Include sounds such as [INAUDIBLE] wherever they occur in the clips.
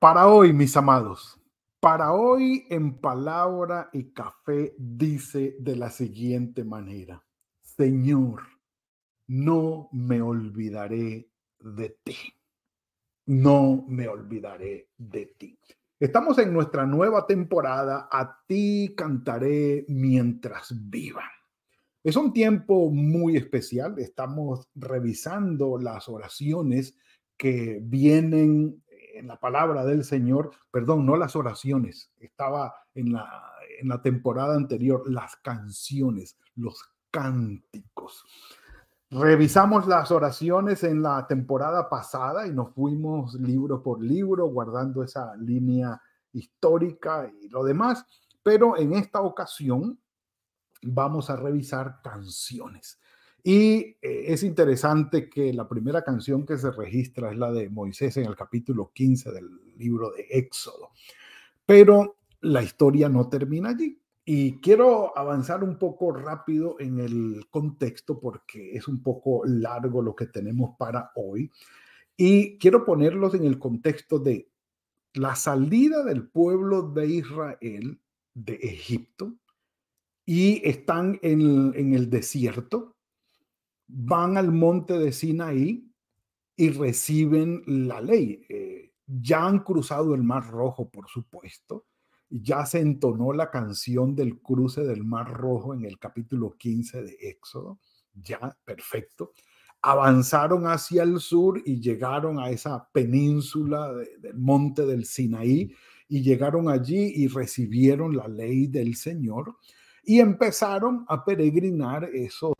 Para hoy, mis amados, para hoy en palabra y café dice de la siguiente manera, Señor, no me olvidaré de ti. No me olvidaré de ti. Estamos en nuestra nueva temporada, a ti cantaré mientras viva. Es un tiempo muy especial, estamos revisando las oraciones que vienen en la palabra del Señor, perdón, no las oraciones, estaba en la, en la temporada anterior, las canciones, los cánticos. Revisamos las oraciones en la temporada pasada y nos fuimos libro por libro guardando esa línea histórica y lo demás, pero en esta ocasión vamos a revisar canciones. Y eh, es interesante que la primera canción que se registra es la de Moisés en el capítulo 15 del libro de Éxodo. Pero la historia no termina allí. Y quiero avanzar un poco rápido en el contexto porque es un poco largo lo que tenemos para hoy. Y quiero ponerlos en el contexto de la salida del pueblo de Israel de Egipto y están en, en el desierto van al monte de Sinaí y reciben la ley. Eh, ya han cruzado el Mar Rojo, por supuesto. Ya se entonó la canción del cruce del Mar Rojo en el capítulo 15 de Éxodo. Ya, perfecto. Avanzaron hacia el sur y llegaron a esa península del monte del Sinaí y llegaron allí y recibieron la ley del Señor y empezaron a peregrinar esos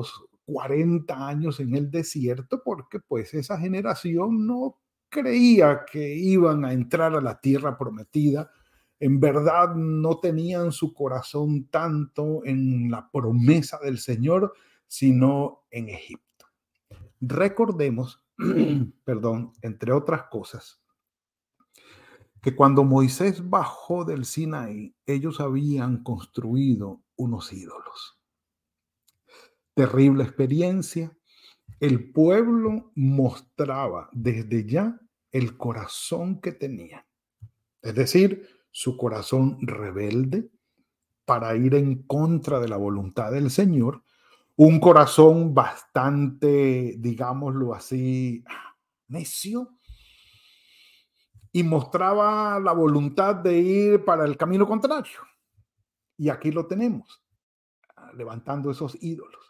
40 años en el desierto porque pues esa generación no creía que iban a entrar a la tierra prometida. En verdad no tenían su corazón tanto en la promesa del Señor, sino en Egipto. Recordemos, [CLEARS THROAT] perdón, entre otras cosas, que cuando Moisés bajó del Sinaí, ellos habían construido unos ídolos terrible experiencia, el pueblo mostraba desde ya el corazón que tenía. Es decir, su corazón rebelde para ir en contra de la voluntad del Señor, un corazón bastante, digámoslo así, necio, y mostraba la voluntad de ir para el camino contrario. Y aquí lo tenemos, levantando esos ídolos.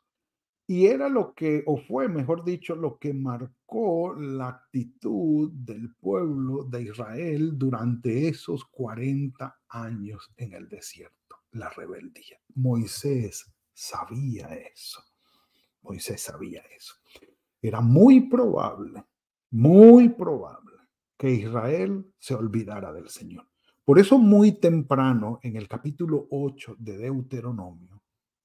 Y era lo que, o fue, mejor dicho, lo que marcó la actitud del pueblo de Israel durante esos 40 años en el desierto, la rebeldía. Moisés sabía eso. Moisés sabía eso. Era muy probable, muy probable que Israel se olvidara del Señor. Por eso muy temprano, en el capítulo 8 de Deuteronomio,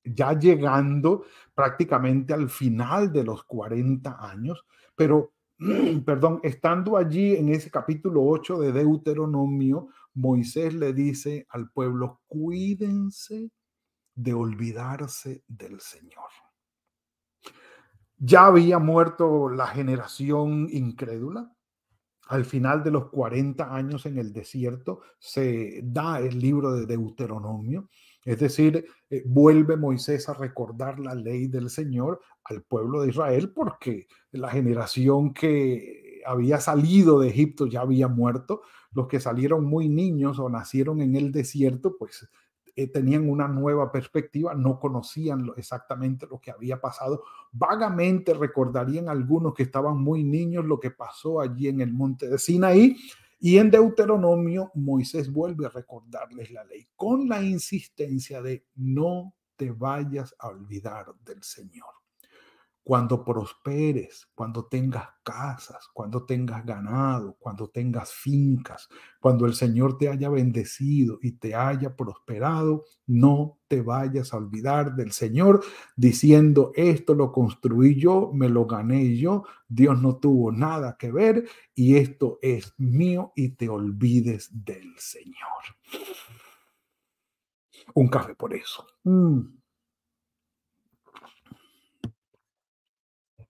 ya llegando prácticamente al final de los 40 años, pero, [CLEARS THROAT] perdón, estando allí en ese capítulo 8 de Deuteronomio, Moisés le dice al pueblo, cuídense de olvidarse del Señor. Ya había muerto la generación incrédula. Al final de los 40 años en el desierto se da el libro de Deuteronomio es decir, eh, vuelve Moisés a recordar la ley del Señor al pueblo de Israel porque la generación que había salido de Egipto ya había muerto. Los que salieron muy niños o nacieron en el desierto, pues eh, tenían una nueva perspectiva, no conocían exactamente lo que había pasado. Vagamente recordarían algunos que estaban muy niños lo que pasó allí en el monte de Sinaí y en Deuteronomio, Moisés vuelve a recordarles la ley con la insistencia de no te vayas a olvidar del Señor. Cuando prosperes, cuando tengas casas, cuando tengas ganado, cuando tengas fincas, cuando el Señor te haya bendecido y te haya prosperado, no te vayas a olvidar del Señor diciendo, esto lo construí yo, me lo gané yo, Dios no tuvo nada que ver y esto es mío y te olvides del Señor. Un café por eso. Mm.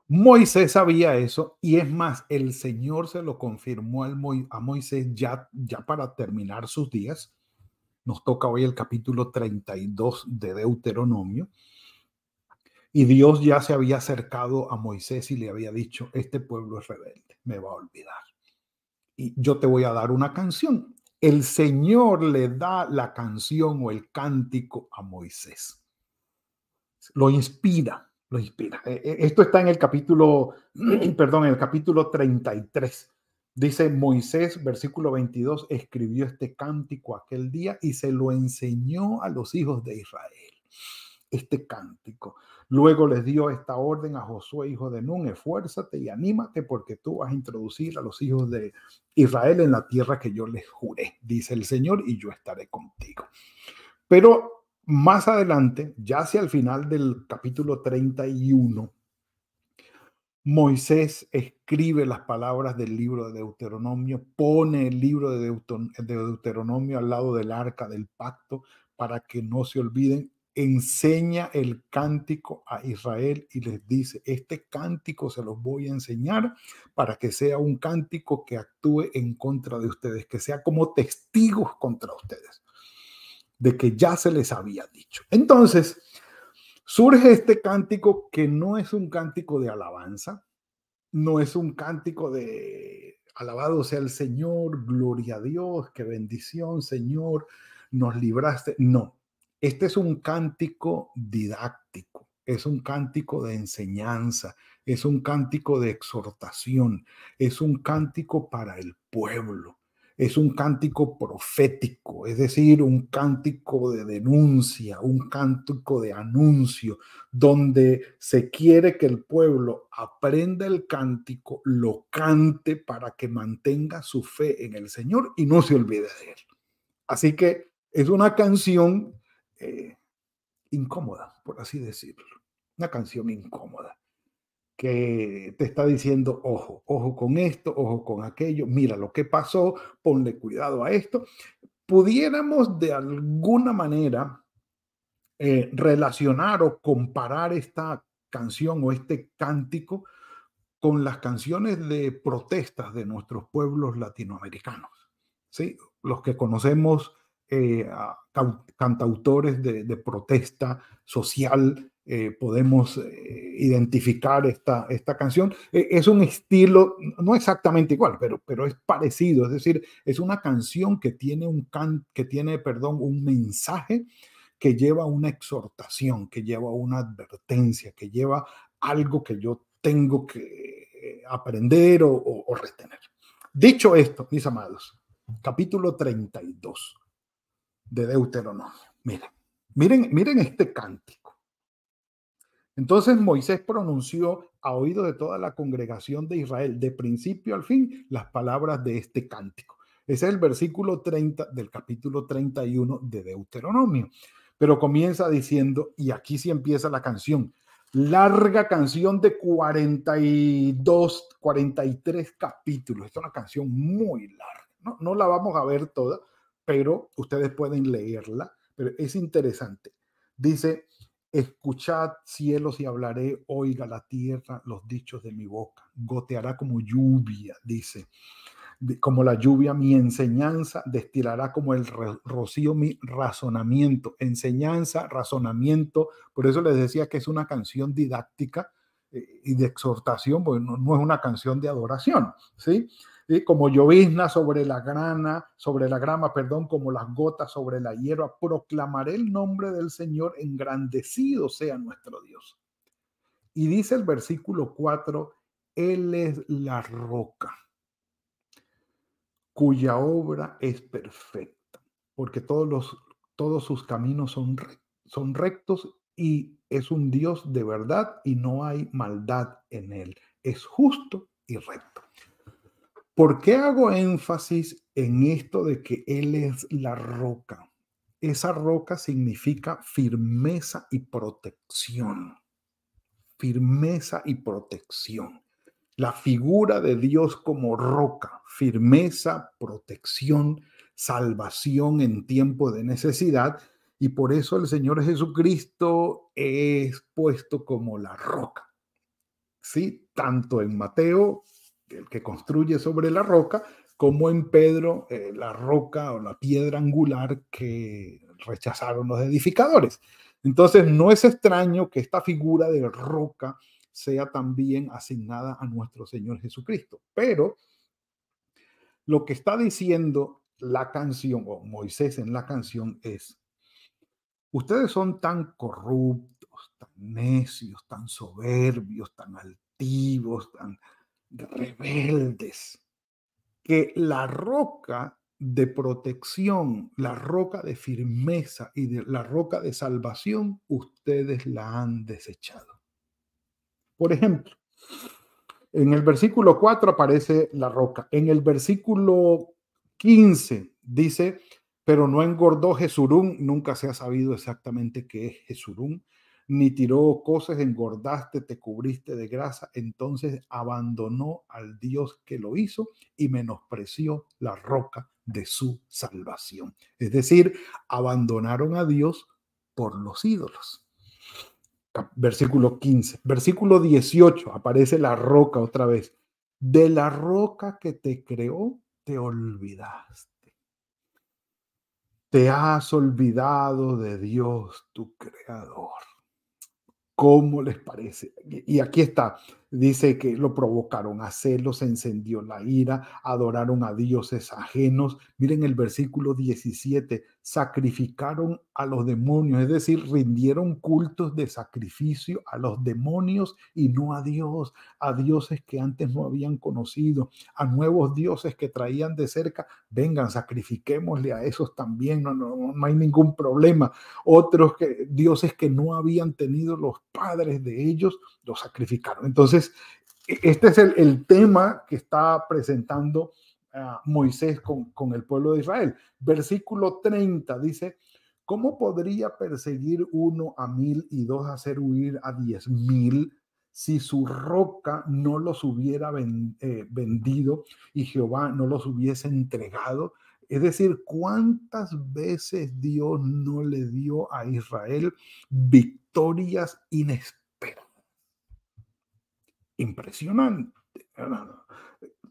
Moisés sabía eso y es más, el Señor se lo confirmó a Moisés ya, ya para terminar sus días. Nos toca hoy el capítulo 32 de Deuteronomio. Y Dios ya se había acercado a Moisés y le había dicho, este pueblo es rebelde, me va a olvidar. Y yo te voy a dar una canción. El Señor le da la canción o el cántico a Moisés. Lo inspira inspira. E, e, esto está en el capítulo, [CLEARS THROAT] perdón, en el capítulo 33. Dice Moisés, versículo 22, escribió este cántico aquel día y se lo enseñó a los hijos de Israel. Este cántico. Luego les dio esta orden a Josué, hijo de Nun, esfuérzate y anímate porque tú vas a introducir a los hijos de Israel en la tierra que yo les juré, dice el Señor, y yo estaré contigo. Pero más adelante, ya hacia el final del capítulo 31, Moisés escribe las palabras del libro de Deuteronomio, pone el libro de, Deuteronomio al lado del arca del pacto para que no se olviden, enseña el cántico a Israel y les dice, este cántico se los voy a enseñar para que sea un cántico que actúe en contra de ustedes, que sea como testigos contra ustedes de que ya se les había dicho. Entonces, surge este cántico que no es un cántico de alabanza, no es un cántico de alabado sea el Señor, gloria a Dios, qué bendición, Señor, nos libraste. No, este es un cántico didáctico, es un cántico de enseñanza, es un cántico de exhortación, es un cántico para el pueblo es un cántico profético, es decir, un cántico de denuncia, un cántico de anuncio, donde se quiere que el pueblo aprenda el cántico, lo cante para que mantenga su fe en el Señor y no se olvide de él. Así que es una canción eh, incómoda, por así decirlo, una canción incómoda que te está diciendo, ojo, ojo con esto, ojo con aquello, mira lo que pasó, ponle cuidado a esto. Pudiéramos de alguna manera eh, relacionar o comparar esta canción o este cántico con las canciones de protestas de nuestros pueblos latinoamericanos. ¿sí? Los que conocemos eh, cantautores de, de, protesta social eh, podemos eh, identificar esta, esta canción. E, es un estilo, no exactamente igual, pero, pero es parecido, es decir, es una canción que tiene, un can, que tiene perdón, un mensaje que lleva una exhortación, que lleva una advertencia, que lleva algo que yo tengo que aprender o, o, o retener. Dicho esto, mis amados, capítulo 32 de Deuteronomio. Miren, miren, miren este cántico. Entonces Moisés pronunció a oído de toda la congregación de Israel, de principio al fin, las palabras de este cántico. Ese es el versículo 30 del capítulo 31 de Deuteronomio. Pero comienza diciendo, y aquí sí empieza la canción, larga canción de 42, 43 capítulos. Esta es una canción muy larga. No, no la vamos a ver toda, pero ustedes pueden leerla, pero es interesante. Dice, Escuchad cielos y hablaré, oiga la tierra los dichos de mi boca. Goteará como lluvia, dice. Como la lluvia mi enseñanza, destilará como el rocío mi razonamiento. Enseñanza, razonamiento. Por eso les decía que es una canción didáctica y de exhortación, porque no, no es una canción de adoración, ¿sí? como llovizna sobre la grana, sobre la grama, perdón, como las gotas sobre la hierba, proclamaré el nombre del Señor, engrandecido sea nuestro Dios. Y dice el versículo 4, Él es la roca, cuya obra es perfecta, porque todos, los, todos sus caminos son, son rectos y es un Dios de verdad y no hay maldad en él. Es justo y recto. ¿Por qué hago énfasis en esto de que Él es la roca? Esa roca significa firmeza y protección. Firmeza y protección. La figura de Dios como roca, firmeza, protección, salvación en tiempo de necesidad. Y por eso el Señor Jesucristo es puesto como la roca. ¿Sí? Tanto en Mateo el que construye sobre la roca, como en Pedro, eh, la roca o la piedra angular que rechazaron los edificadores. Entonces, no es extraño que esta figura de roca sea también asignada a nuestro Señor Jesucristo. Pero lo que está diciendo la canción o Moisés en la canción es, ustedes son tan corruptos, tan necios, tan soberbios, tan altivos, tan rebeldes, que la roca de protección, la roca de firmeza y de, la roca de salvación, ustedes la han desechado. Por ejemplo, en el versículo 4 aparece la roca. En el versículo 15 dice, pero no engordó Jesurún, nunca se ha sabido exactamente qué es Jesurún ni tiró cosas, engordaste, te cubriste de grasa, entonces abandonó al Dios que lo hizo y menospreció la roca de su salvación. Es decir, abandonaron a Dios por los ídolos. Versículo 15. Versículo 18 aparece la roca otra vez. De la roca que te creó, te olvidaste. Te has olvidado de Dios, tu creador. ¿Cómo les parece? Y aquí está, dice que lo provocaron a celos, encendió la ira, adoraron a dioses ajenos. Miren el versículo 17, sacrificaron a los demonios, es decir, rindieron cultos de sacrificio a los demonios y no a Dios, a dioses que antes no habían conocido, a nuevos dioses que traían de cerca. Vengan, sacrifiquémosle a esos también, no, no, no hay ningún problema. Otros dioses que no habían tenido los padres de ellos, los sacrificaron. Entonces, e, este es el, tema que está presentando Moisés con, con el pueblo de Israel. Versículo 30 dice, ¿cómo podría perseguir uno a mil y dos hacer huir a diez mil? si su roca no los hubiera eh, vendido y Jehová no los hubiese entregado. Es decir, ¿cuántas veces Dios no le dio a Israel victorias inesperadas? Impresionante.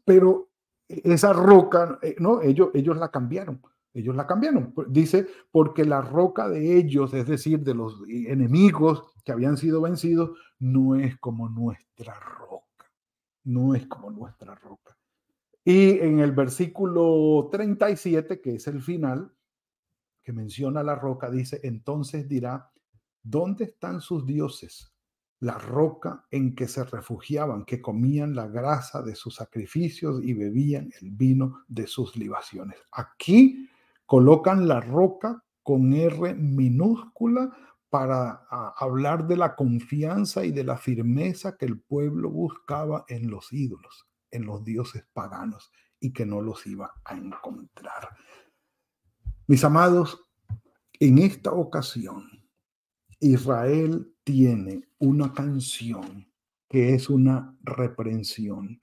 Pero esa roca, eh, no, ellos, ellos la cambiaron. Ellos la cambiaron. Dice, porque la roca de ellos, es decir, de los enemigos que habían sido vencidos, no es como nuestra roca. No es como nuestra roca. Y en el versículo 37, que es el final, que menciona la roca, dice, entonces dirá, ¿dónde están sus dioses? La roca en que se refugiaban, que comían la grasa de sus sacrificios y bebían el vino de sus libaciones. Aquí colocan la roca con R minúscula para ah, hablar de la confianza y de la firmeza que el pueblo buscaba en los ídolos, en los dioses paganos y que no los iba a encontrar. Mis amados, en esta ocasión, Israel tiene una canción que es una reprensión,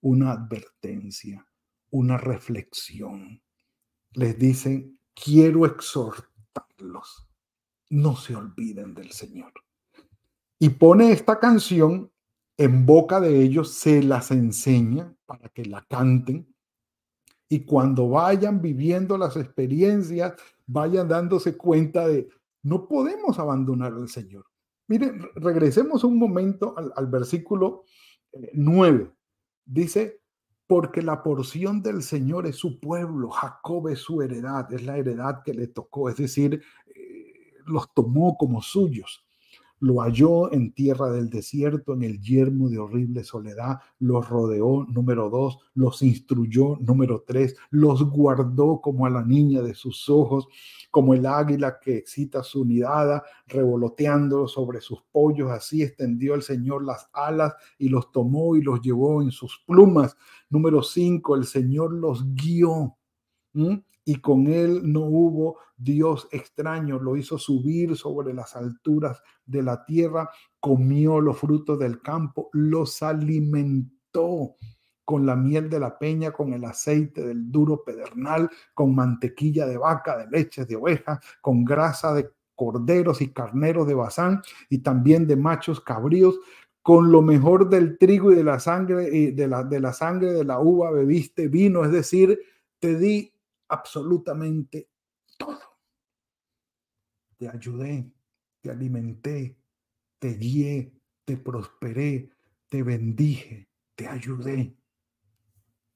una advertencia, una reflexión. Les dicen, quiero exhortarlos, no se olviden del Señor. Y pone esta canción en boca de ellos, se las enseña para que la canten. Y cuando vayan viviendo las experiencias, vayan dándose cuenta de, no podemos abandonar al Señor. Miren, regresemos un momento al, versículo 9. Eh, Dice, porque la porción del Señor es su pueblo, Jacob es su heredad, es la heredad que le tocó, es decir, eh, los tomó como suyos. Lo halló en tierra del desierto, en el yermo de horrible soledad, los rodeó, número dos, los instruyó, número tres, los guardó como a la niña de sus ojos, como el águila que excita su nidada, revoloteando sobre sus pollos, así extendió el Señor las alas y los tomó y los llevó en sus plumas. Número cinco, el Señor los guió y con él no hubo Dios extraño, lo hizo subir sobre las alturas de la tierra, comió los frutos del campo, los alimentó con la miel de la peña, con el aceite del duro pedernal, con mantequilla de vaca, de leche de oveja, con grasa de corderos y carneros de Bazán y también de machos cabríos, con lo mejor del trigo y de la sangre y de la, de la sangre de la uva bebiste vino, es decir, te di absolutamente todo. Te ayudé, te alimenté, te guié, te prosperé, te bendije, te ayudé.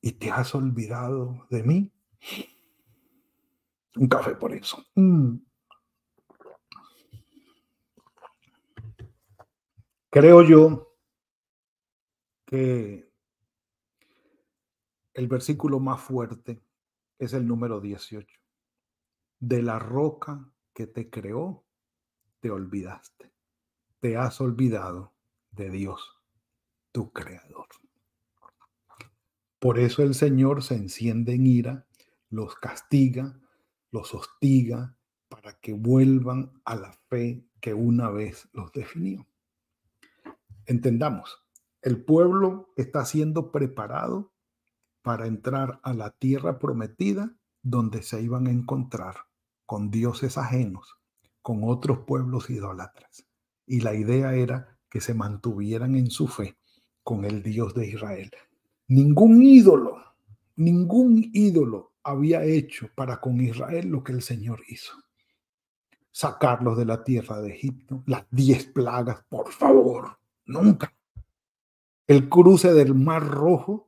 ¿Y te has olvidado de mí? Un café por eso. Mm. Creo yo que el versículo más fuerte es el número 18. De la roca que te creó, te olvidaste. Te has olvidado de Dios, tu creador. Por eso el Señor se enciende en ira, los castiga, los hostiga, para que vuelvan a la fe que una vez los definió. Entendamos, el pueblo está siendo preparado para entrar a la tierra prometida donde se iban a encontrar con dioses ajenos, con otros pueblos idólatras. Y la idea era que se mantuvieran en su fe con el Dios de Israel. Ningún ídolo, ningún ídolo había hecho para con Israel lo que el Señor hizo. Sacarlos de la tierra de Egipto, las diez plagas, por favor, nunca. El cruce del Mar Rojo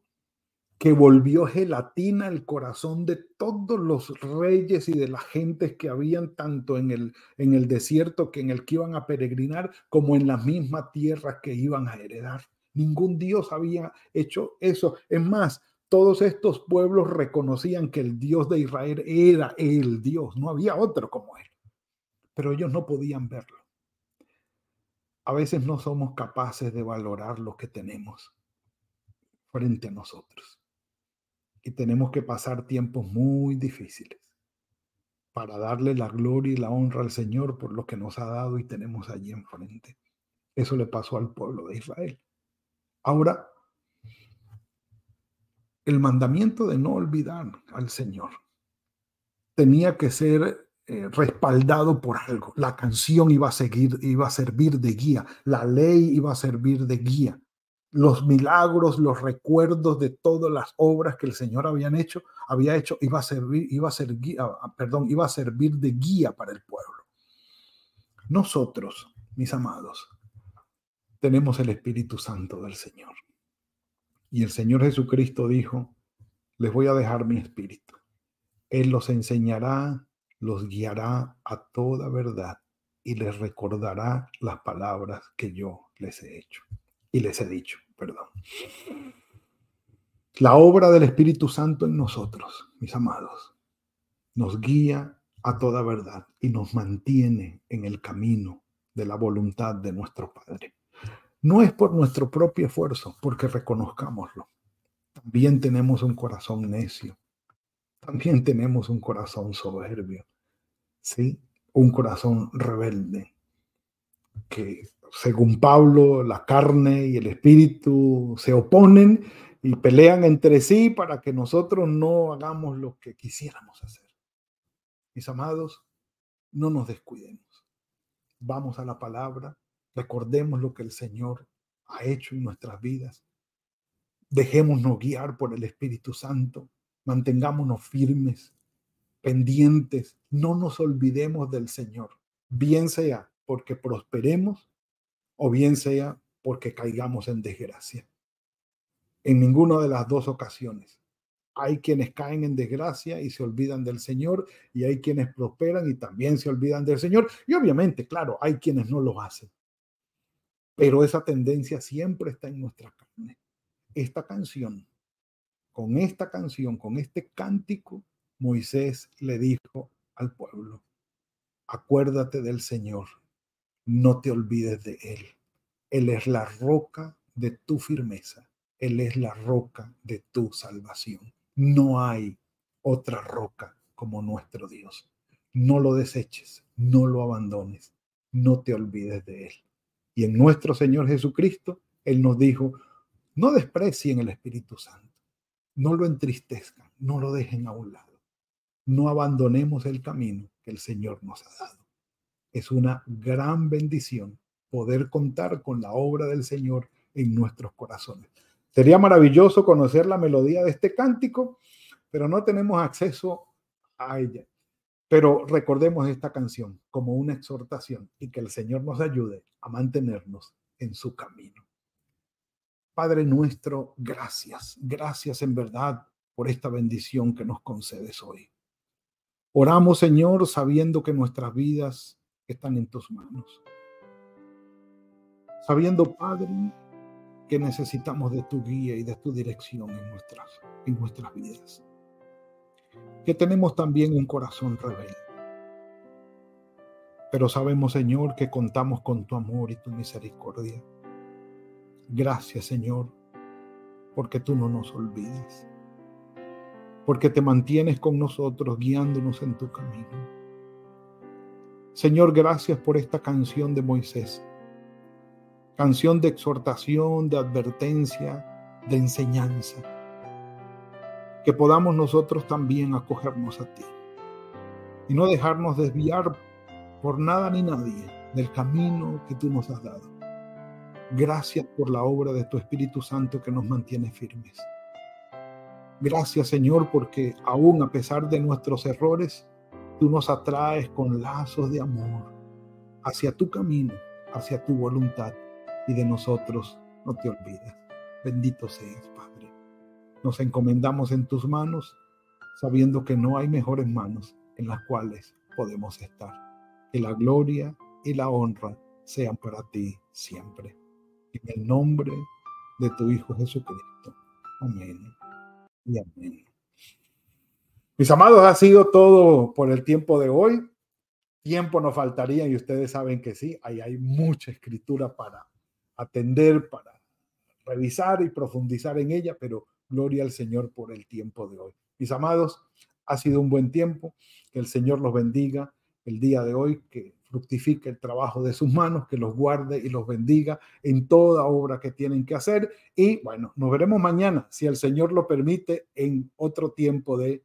que volvió gelatina el corazón de todos los reyes y de las gentes que habían tanto en el, en el desierto que en el que iban a peregrinar como en la misma tierra que iban a heredar. Ningún Dios había hecho eso. Es más, todos estos pueblos reconocían que el Dios de Israel era el Dios, no había otro como él. Pero ellos no podían verlo. A veces no somos capaces de valorar lo que tenemos frente a nosotros y tenemos que pasar tiempos muy difíciles para darle la gloria y la honra al Señor por lo que nos ha dado y tenemos allí enfrente. Eso le pasó al pueblo de Israel. Ahora, el mandamiento de no olvidar al Señor tenía que ser eh, respaldado por algo. La canción iba a seguir, iba a servir de guía, la ley iba a servir de guía los milagros, los recuerdos de todas las obras que el Señor habían hecho, había hecho, iba a servir, iba a perdón, iba a servir de guía para el pueblo. Nosotros, mis amados, tenemos el Espíritu Santo del Señor. Y el Señor Jesucristo dijo, les voy a dejar mi espíritu. Él los enseñará, los guiará a toda verdad y les recordará las palabras que yo les he hecho y les he dicho, perdón. La obra del Espíritu Santo en nosotros, mis amados, nos guía a toda verdad y nos mantiene en el camino de la voluntad de nuestro Padre. No es por nuestro propio esfuerzo, porque reconozcámoslo. También tenemos un corazón necio. También tenemos un corazón soberbio. ¿Sí? Un corazón rebelde que según Pablo, la carne y el espíritu se oponen y pelean entre sí para que nosotros no hagamos lo que quisiéramos hacer. Mis amados, no nos descuidemos. Vamos a la palabra, recordemos lo que el Señor ha hecho en nuestras vidas. Dejémonos guiar por el Espíritu Santo, mantengámonos firmes, pendientes, no nos olvidemos del Señor, bien sea porque prosperemos o bien sea porque caigamos en desgracia. En ninguna de las dos ocasiones. Hay quienes caen en desgracia y se olvidan del Señor y hay quienes prosperan y también se olvidan del Señor. Y obviamente, claro, hay quienes no lo hacen. pero esa tendencia siempre está en nuestra carne. Esta canción, con esta canción, con este cántico, Moisés le dijo al pueblo, acuérdate del Señor, no te olvides de Él. Él es la roca de tu firmeza, Él es la roca de tu salvación. No hay otra roca como nuestro Dios. No lo deseches, no lo abandones, no te olvides de Él. Y en nuestro Señor Jesucristo, Él nos dijo, no desprecien el Espíritu Santo, no lo entristezcan, no lo dejen a un lado, no abandonemos el camino que el Señor nos ha dado. Es una gran bendición poder contar con la obra del Señor en nuestros corazones. Sería maravilloso conocer la melodía de este cántico, pero no tenemos acceso a ella. Pero recordemos esta canción como una exhortación y que el Señor nos ayude a mantenernos en su camino. Padre nuestro, gracias, gracias en verdad por esta bendición que nos concedes hoy. Oramos, Señor, sabiendo que nuestras vidas están en tus manos. Sabiendo, Padre, que necesitamos de tu guía y de tu dirección en nuestras, en nuestras vidas que tenemos también un corazón rebelde. Pero sabemos, Señor, que contamos con tu amor y tu misericordia. Gracias, Señor, porque tú no nos olvidas, porque te mantienes con nosotros guiándonos en tu camino. Señor, gracias por esta canción de Moisés, canción de exhortación, de advertencia, de enseñanza que podamos nosotros también acogernos a ti y no dejarnos desviar por nada ni nadie del camino que tú nos has dado. Gracias por la obra de tu Espíritu Santo que nos mantiene firmes. Gracias Señor porque aún a pesar de nuestros errores, tú nos atraes con lazos de amor hacia tu camino, hacia tu voluntad y de nosotros no te olvides. Bendito seas, Padre. Nos encomendamos en tus manos, sabiendo que no hay mejores manos en las cuales podemos estar. Que la gloria y la honra sean para ti siempre. En el nombre de tu Hijo Jesucristo. Amén y amén. Mis amados, ha sido todo por el tiempo de hoy. Tiempo nos faltaría y ustedes saben que sí, ahí hay mucha escritura para atender, para revisar y profundizar en ella, pero Gloria al Señor por el tiempo de hoy. Mis amados, ha sido un buen tiempo. Que el Señor los bendiga el día de hoy, que fructifique el trabajo de sus manos, que los guarde y los bendiga en toda obra que tienen que hacer. Y bueno, nos veremos mañana, si el Señor lo permite, en otro tiempo de